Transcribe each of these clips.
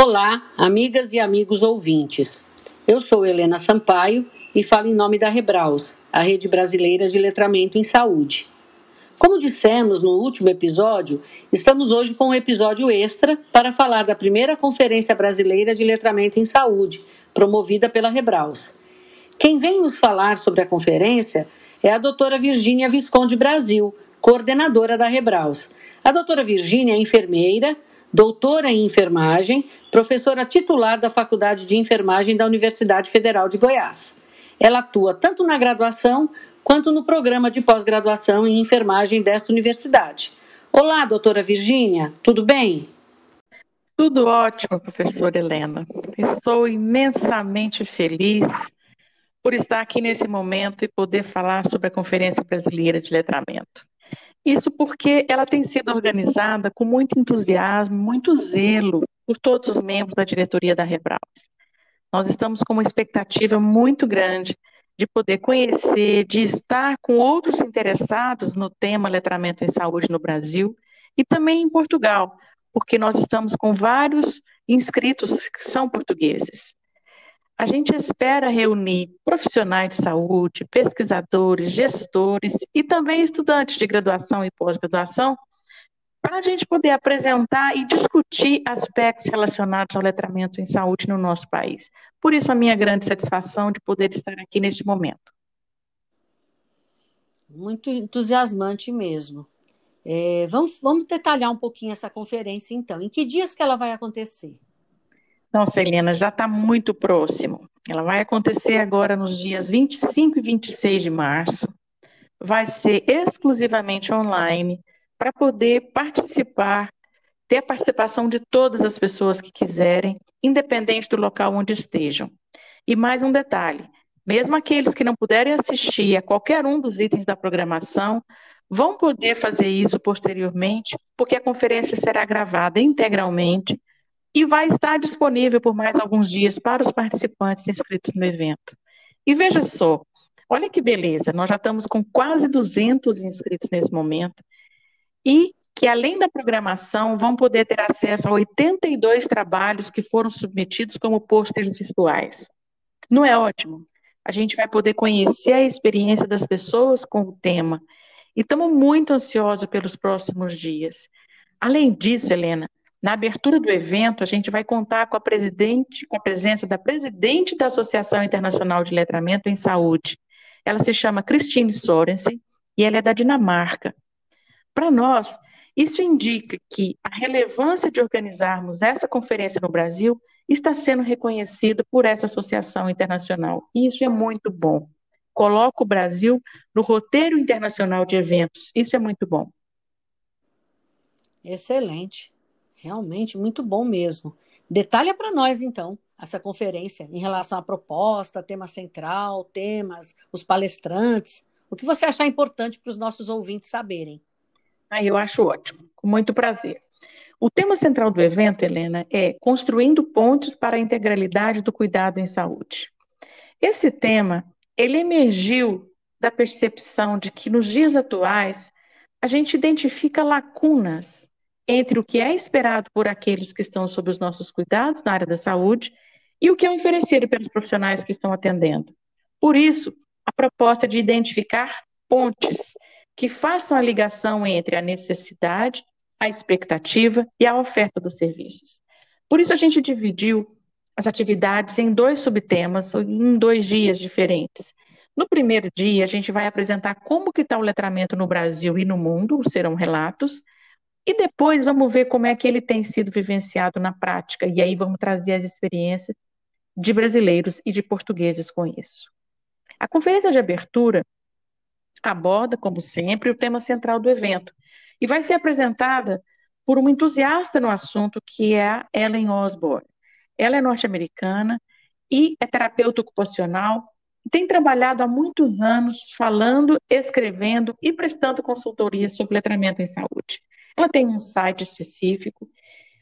Olá, amigas e amigos ouvintes. Eu sou Helena Sampaio e falo em nome da Rebraus, a Rede Brasileira de Letramento em Saúde. Como dissemos no último episódio, estamos hoje com um episódio extra para falar da primeira Conferência Brasileira de Letramento em Saúde, promovida pela Rebraus. Quem vem nos falar sobre a conferência é a doutora Virgínia Visconde Brasil, coordenadora da Rebraus. A doutora Virgínia é enfermeira, doutora em enfermagem, professora titular da Faculdade de Enfermagem da Universidade Federal de Goiás. Ela atua tanto na graduação quanto no programa de pós-graduação em enfermagem desta universidade. Olá, doutora Virgínia, tudo bem? Tudo ótimo, professora Helena. Estou imensamente feliz por estar aqui nesse momento e poder falar sobre a Conferência Brasileira de Letramento. Isso porque ela tem sido organizada com muito entusiasmo, muito zelo por todos os membros da diretoria da Rebraus. Nós estamos com uma expectativa muito grande de poder conhecer, de estar com outros interessados no tema letramento em saúde no Brasil e também em Portugal, porque nós estamos com vários inscritos que são portugueses. A gente espera reunir profissionais de saúde, pesquisadores, gestores e também estudantes de graduação e pós-graduação para a gente poder apresentar e discutir aspectos relacionados ao letramento em saúde no nosso país. Por isso, a minha grande satisfação de poder estar aqui neste momento. Muito entusiasmante mesmo. É, vamos, vamos detalhar um pouquinho essa conferência, então. Em que dias que ela vai acontecer? Nossa, Helena, já está muito próximo. Ela vai acontecer agora nos dias 25 e 26 de março. Vai ser exclusivamente online para poder participar, ter a participação de todas as pessoas que quiserem, independente do local onde estejam. E mais um detalhe: mesmo aqueles que não puderem assistir a qualquer um dos itens da programação, vão poder fazer isso posteriormente, porque a conferência será gravada integralmente e vai estar disponível por mais alguns dias para os participantes inscritos no evento. E veja só, olha que beleza, nós já estamos com quase 200 inscritos nesse momento e que além da programação vão poder ter acesso a 82 trabalhos que foram submetidos como pôsteres visuais. Não é ótimo? A gente vai poder conhecer a experiência das pessoas com o tema e estamos muito ansiosos pelos próximos dias. Além disso, Helena, na abertura do evento, a gente vai contar com a com a presença da presidente da Associação Internacional de Letramento em Saúde. Ela se chama Christine Sorensen e ela é da Dinamarca. Para nós, isso indica que a relevância de organizarmos essa conferência no Brasil está sendo reconhecida por essa associação internacional. E isso é muito bom. Coloca o Brasil no roteiro internacional de eventos. Isso é muito bom. Excelente. Realmente muito bom mesmo. Detalha para nós, então, essa conferência em relação à proposta, tema central, temas, os palestrantes. O que você achar importante para os nossos ouvintes saberem? Ah, eu acho ótimo, com muito prazer. O tema central do evento, Helena, é Construindo Pontes para a Integralidade do Cuidado em Saúde. Esse tema, ele emergiu da percepção de que nos dias atuais a gente identifica lacunas entre o que é esperado por aqueles que estão sob os nossos cuidados na área da saúde e o que é oferecido pelos profissionais que estão atendendo. Por isso, a proposta de identificar pontes que façam a ligação entre a necessidade, a expectativa e a oferta dos serviços. Por isso, a gente dividiu as atividades em dois subtemas, em dois dias diferentes. No primeiro dia, a gente vai apresentar como que está o letramento no Brasil e no mundo, serão relatos, e depois vamos ver como é que ele tem sido vivenciado na prática. E aí vamos trazer as experiências de brasileiros e de portugueses com isso. A conferência de abertura aborda, como sempre, o tema central do evento e vai ser apresentada por uma entusiasta no assunto que é a Ellen Osborne. Ela é norte-americana e é terapeuta ocupacional tem trabalhado há muitos anos falando, escrevendo e prestando consultoria sobre letramento em saúde. Ela tem um site específico,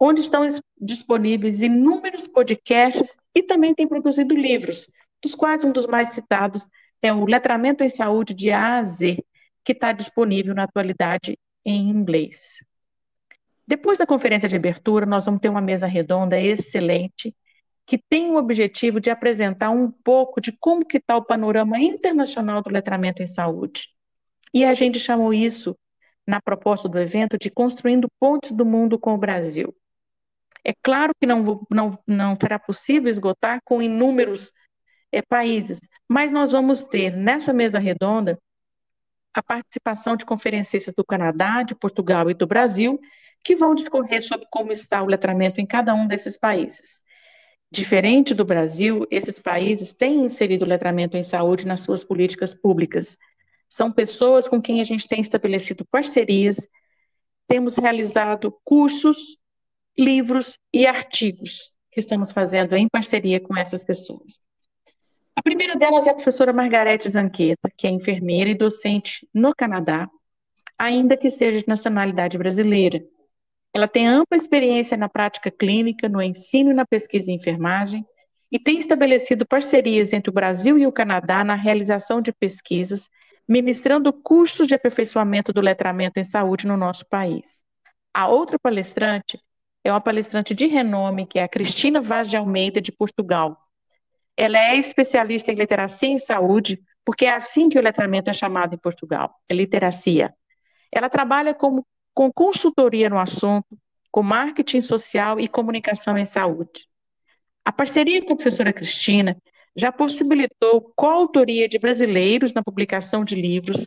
onde estão disponíveis inúmeros podcasts e também tem produzido livros, dos quais um dos mais citados é o Letramento em Saúde de A a Z, que está disponível na atualidade em inglês. Depois da conferência de abertura, nós vamos ter uma mesa redonda excelente, que tem o objetivo de apresentar um pouco de como que está o panorama internacional do letramento em saúde. E a gente chamou isso, na proposta do evento, de Construindo Pontes do Mundo com o Brasil. É claro que não, não, não será possível esgotar com inúmeros é, países, mas nós vamos ter nessa mesa redonda a participação de conferencistas do Canadá, de Portugal e do Brasil, que vão discorrer sobre como está o letramento em cada um desses países. Diferente do Brasil, esses países têm inserido o letramento em saúde nas suas políticas públicas. São pessoas com quem a gente tem estabelecido parcerias, temos realizado cursos, livros e artigos que estamos fazendo em parceria com essas pessoas. A primeira delas é a professora Margarete Zanqueta, que é enfermeira e docente no Canadá, ainda que seja de nacionalidade brasileira. Ela tem ampla experiência na prática clínica, no ensino e na pesquisa em enfermagem, e tem estabelecido parcerias entre o Brasil e o Canadá na realização de pesquisas, ministrando cursos de aperfeiçoamento do letramento em saúde no nosso país. A outra palestrante é uma palestrante de renome, que é a Cristina Vaz de Almeida, de Portugal. Ela é especialista em literacia em saúde, porque é assim que o letramento é chamado em Portugal, é literacia. Ela trabalha como, com consultoria no assunto, com marketing social e comunicação em saúde. A parceria com a professora Cristina já possibilitou coautoria de brasileiros na publicação de livros,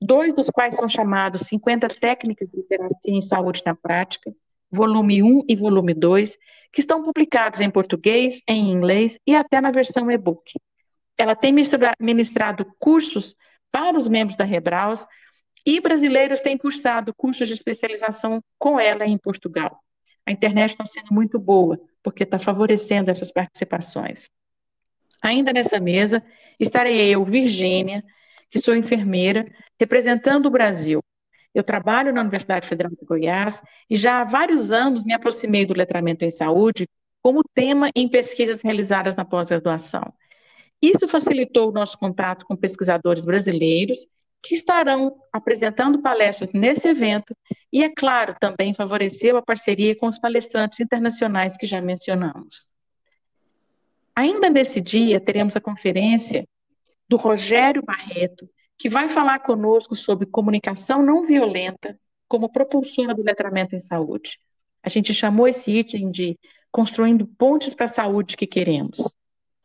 dois dos quais são chamados 50 Técnicas de Literacia em Saúde na Prática, volume 1 e volume 2, que estão publicados em português, em inglês e até na versão e-book. Ela tem ministrado cursos para os membros da Rebraus e brasileiros têm cursado cursos de especialização com ela em Portugal. A internet está sendo muito boa, porque está favorecendo essas participações. Ainda nessa mesa estarei eu, Virgínia, que sou enfermeira, representando o Brasil eu trabalho na Universidade Federal de Goiás e já há vários anos me aproximei do letramento em saúde como tema em pesquisas realizadas na pós-graduação. Isso facilitou o nosso contato com pesquisadores brasileiros que estarão apresentando palestras nesse evento e, é claro, também favoreceu a parceria com os palestrantes internacionais que já mencionamos. Ainda nesse dia, teremos a conferência do Rogério Barreto, que vai falar conosco sobre comunicação não violenta como propulsora do letramento em saúde. A gente chamou esse item de Construindo Pontes para a Saúde que Queremos.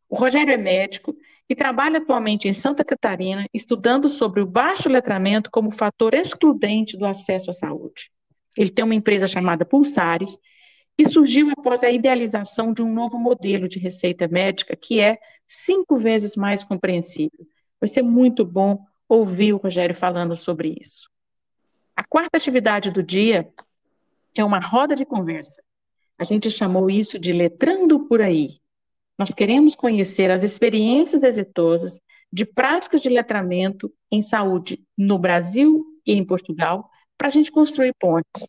O Rogério é médico e trabalha atualmente em Santa Catarina, estudando sobre o baixo letramento como fator excludente do acesso à saúde. Ele tem uma empresa chamada Pulsares, que surgiu após a idealização de um novo modelo de receita médica que é cinco vezes mais compreensível. Vai ser muito bom ouvir o Rogério falando sobre isso. A quarta atividade do dia é uma roda de conversa. A gente chamou isso de Letrando por Aí. Nós queremos conhecer as experiências exitosas de práticas de letramento em saúde no Brasil e em Portugal, para a gente construir pontes.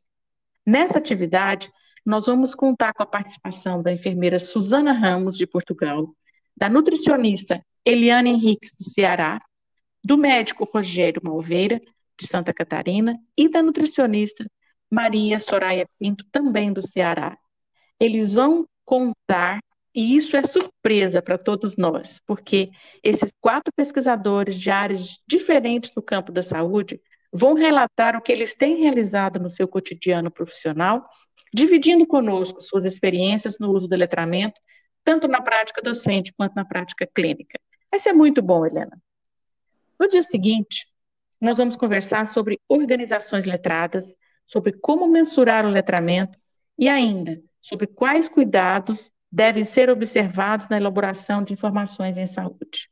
Nessa atividade, nós vamos contar com a participação da enfermeira Suzana Ramos, de Portugal, da nutricionista Eliane Henriques, do Ceará, do médico Rogério Malveira, de Santa Catarina, e da nutricionista Maria Soraya Pinto, também do Ceará. Eles vão contar, e isso é surpresa para todos nós, porque esses quatro pesquisadores de áreas diferentes do campo da saúde vão relatar o que eles têm realizado no seu cotidiano profissional, dividindo conosco suas experiências no uso do letramento, tanto na prática docente quanto na prática clínica. Vai ser muito bom, Helena. No dia seguinte, nós vamos conversar sobre organizações letradas, sobre como mensurar o letramento e ainda sobre quais cuidados devem ser observados na elaboração de informações em saúde.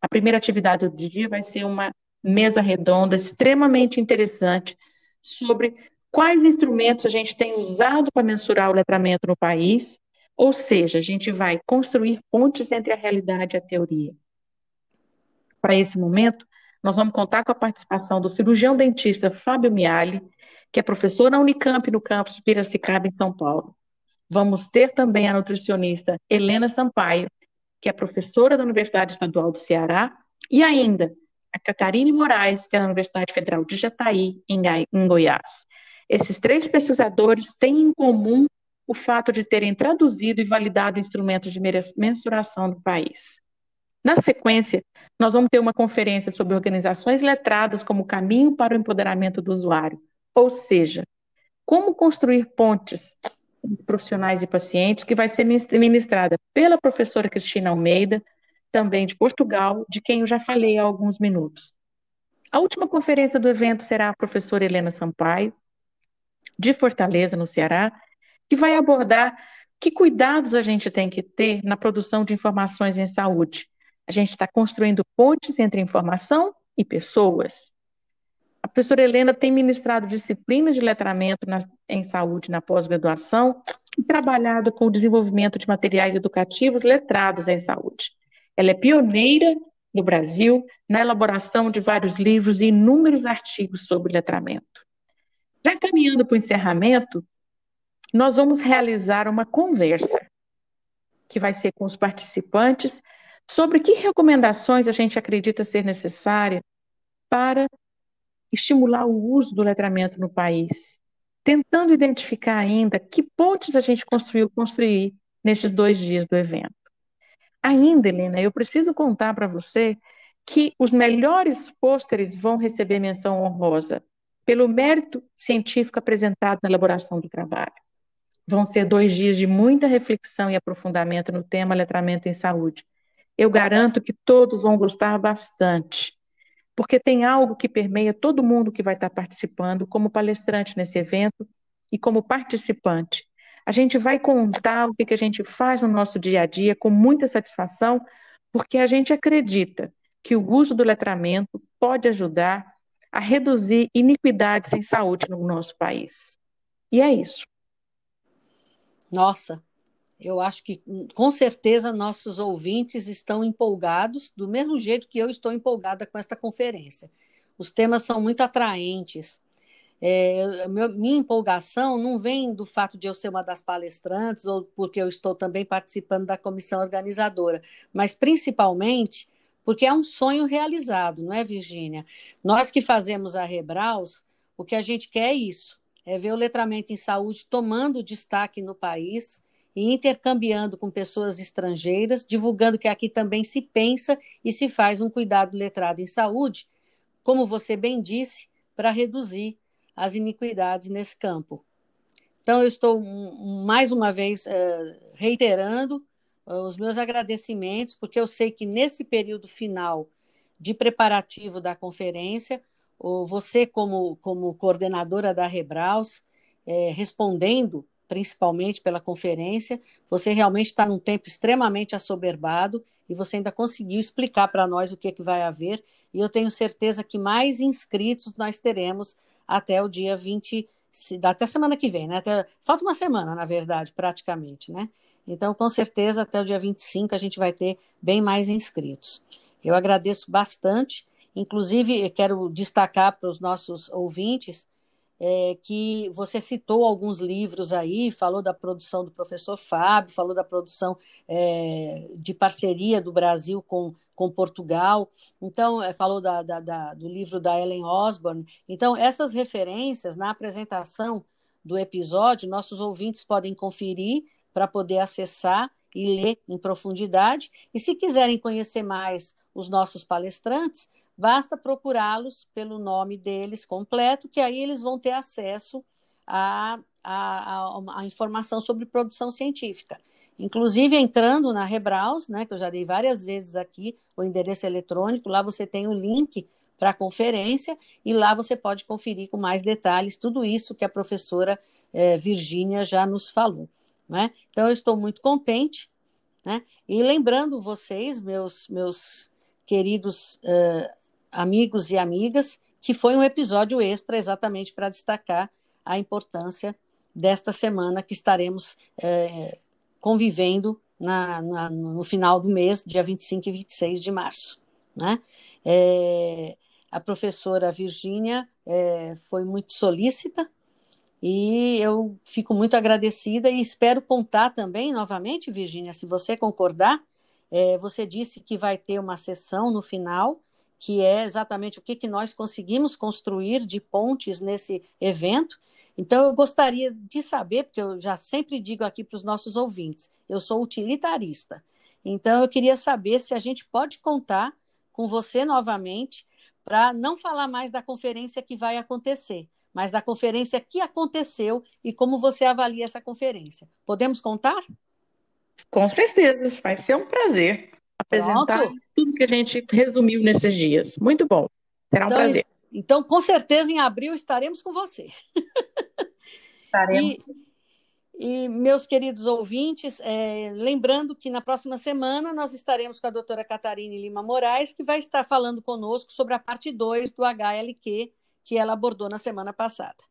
A primeira atividade do dia vai ser uma mesa redonda extremamente interessante sobre quais instrumentos a gente tem usado para mensurar o letramento no país, ou seja, a gente vai construir pontes entre a realidade e a teoria para esse momento, nós vamos contar com a participação do cirurgião dentista Fábio Miali, que é professor na Unicamp no campus Piracicaba, em São Paulo. Vamos ter também a nutricionista Helena Sampaio, que é professora da Universidade Estadual do Ceará, e ainda a Catarine Moraes, que é da Universidade Federal de Jataí, em Goiás. Esses três pesquisadores têm em comum o fato de terem traduzido e validado instrumentos de mensuração do país. Na sequência, nós vamos ter uma conferência sobre organizações letradas como caminho para o empoderamento do usuário, ou seja, como construir pontes entre profissionais e pacientes, que vai ser ministrada pela professora Cristina Almeida, também de Portugal, de quem eu já falei há alguns minutos. A última conferência do evento será a professora Helena Sampaio, de Fortaleza, no Ceará, que vai abordar que cuidados a gente tem que ter na produção de informações em saúde. A gente está construindo pontes entre informação e pessoas. A professora Helena tem ministrado disciplinas de letramento na, em saúde na pós-graduação e trabalhado com o desenvolvimento de materiais educativos letrados em saúde. Ela é pioneira no Brasil na elaboração de vários livros e inúmeros artigos sobre letramento. Já caminhando para o encerramento, nós vamos realizar uma conversa que vai ser com os participantes sobre que recomendações a gente acredita ser necessária para estimular o uso do letramento no país, tentando identificar ainda que pontes a gente construiu construir nestes dois dias do evento. Ainda, Helena, eu preciso contar para você que os melhores pôsteres vão receber menção honrosa pelo mérito científico apresentado na elaboração do trabalho. Vão ser dois dias de muita reflexão e aprofundamento no tema letramento em saúde. Eu garanto que todos vão gostar bastante, porque tem algo que permeia todo mundo que vai estar participando como palestrante nesse evento e como participante. A gente vai contar o que, a gente faz no nosso dia a dia com muita satisfação, porque a gente acredita que o uso do letramento pode ajudar a reduzir iniquidades em saúde no nosso país. E é isso. Nossa, eu acho que com certeza nossos ouvintes estão empolgados, do mesmo jeito que eu estou empolgada com esta conferência. Os temas são muito atraentes. É, minha empolgação não vem do fato de eu ser uma das palestrantes ou porque eu estou também participando da comissão organizadora, mas principalmente porque é um sonho realizado, não é, Virgínia? Nós que fazemos a Rebraus, o que a gente quer é isso, é ver o letramento em saúde tomando destaque no país e intercambiando com pessoas estrangeiras, divulgando que aqui também se pensa e se faz um cuidado letrado em saúde, como você bem disse, para reduzir as iniquidades nesse campo. Então, eu estou mais uma vez uh, reiterando os meus agradecimentos, porque eu sei que nesse período final de preparativo da conferência, você, como, como coordenadora da Rebraus, é, respondendo principalmente pela conferência, você realmente está num tempo extremamente assoberbado e você ainda conseguiu explicar para nós o que, é que vai haver. E eu tenho certeza que mais inscritos nós teremos até o dia 20, até semana que vem, né? Até, falta uma semana, na verdade, praticamente, né? Então, com certeza, até o dia 25 a gente vai ter bem mais inscritos. Eu agradeço bastante. Inclusive, quero destacar para os nossos ouvintes é, que você citou alguns livros aí, falou da produção do professor Fábio, falou da produção é, de parceria do Brasil com, com Portugal, então é, falou da, da, da, do livro da Ellen Osborne. Então, essas referências na apresentação do episódio, nossos ouvintes podem conferir para poder acessar e ler em profundidade. E se quiserem conhecer mais os nossos palestrantes, basta procurá-los pelo nome deles completo, que aí eles vão ter acesso à, à, à, informação sobre produção científica. Inclusive, entrando na Rebraus, né, que eu já dei várias vezes aqui, o endereço eletrônico, lá você tem o link para a conferência e lá você pode conferir com mais detalhes tudo isso que a professora eh, Virgínia já nos falou. Né? Então, eu estou muito contente. Né? E lembrando vocês, meus, meus queridos uh, amigos e amigas, que foi um episódio extra exatamente para destacar a importância desta semana que estaremos convivendo na, na, no final do mês, dia 25 e 26 de março. Né? É, a professora Virgínia é, foi muito solícita e eu fico muito agradecida e espero contar também, novamente, Virginia, se você concordar, é, você disse que vai ter uma sessão no final, que é exatamente o que, que nós conseguimos construir de pontes nesse evento. Então, eu gostaria de saber, porque eu já sempre digo aqui para os nossos ouvintes, eu sou utilitarista. Então, eu queria saber se a gente pode contar com você novamente para não falar mais da conferência que vai acontecer, mas da conferência que aconteceu e como você avalia essa conferência. Podemos contar? Com certeza, vai ser um prazer apresentar Pronto. tudo que a gente resumiu nesses dias. Muito bom. Será um então, prazer. Então, com certeza, em abril estaremos com você. Estaremos. E, e meus queridos ouvintes, é, lembrando que na próxima semana nós estaremos com a doutora Catarine Lima Moraes, que vai estar falando conosco sobre a parte 2 do HLQ, que ela abordou na semana passada.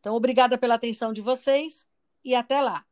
Então, obrigada pela atenção de vocês e até lá.